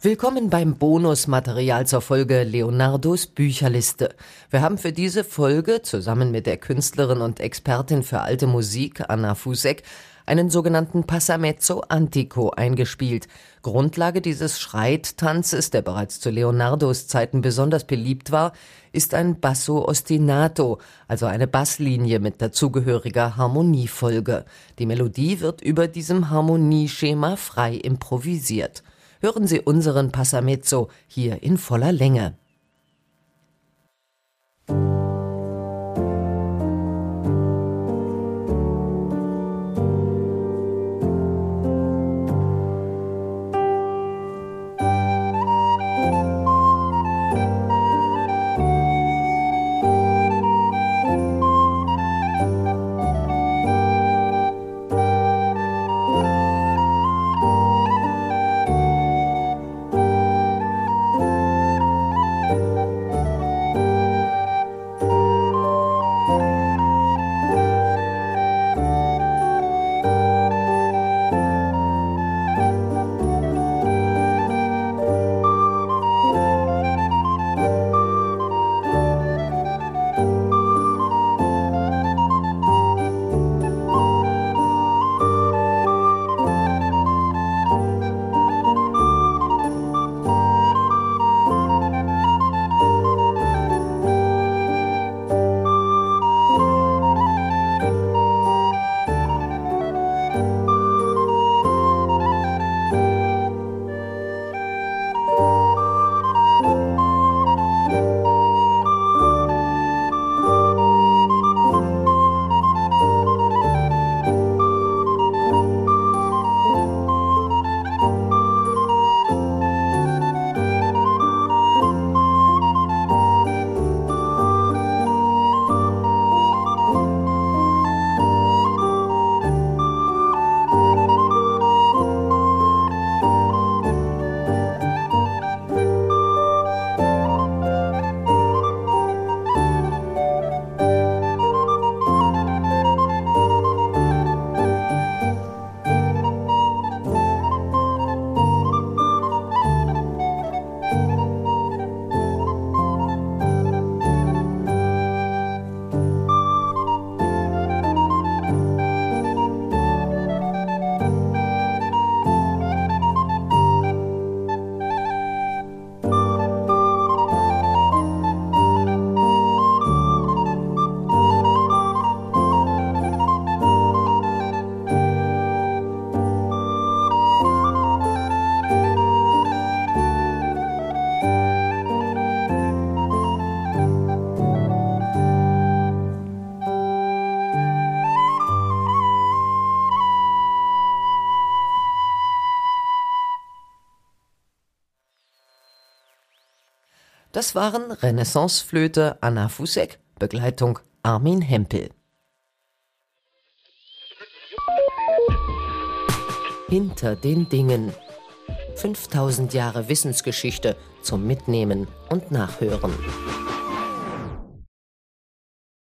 Willkommen beim Bonusmaterial zur Folge Leonardos Bücherliste. Wir haben für diese Folge zusammen mit der Künstlerin und Expertin für alte Musik Anna Fusek einen sogenannten Passamezzo Antico eingespielt. Grundlage dieses Schreittanzes, der bereits zu Leonardos Zeiten besonders beliebt war, ist ein Basso ostinato, also eine Basslinie mit dazugehöriger Harmoniefolge. Die Melodie wird über diesem Harmonieschema frei improvisiert hören Sie unseren Passamezzo hier in voller Länge. Das waren Renaissanceflöte Anna Fusek, Begleitung Armin Hempel. Hinter den Dingen. 5000 Jahre Wissensgeschichte zum Mitnehmen und Nachhören.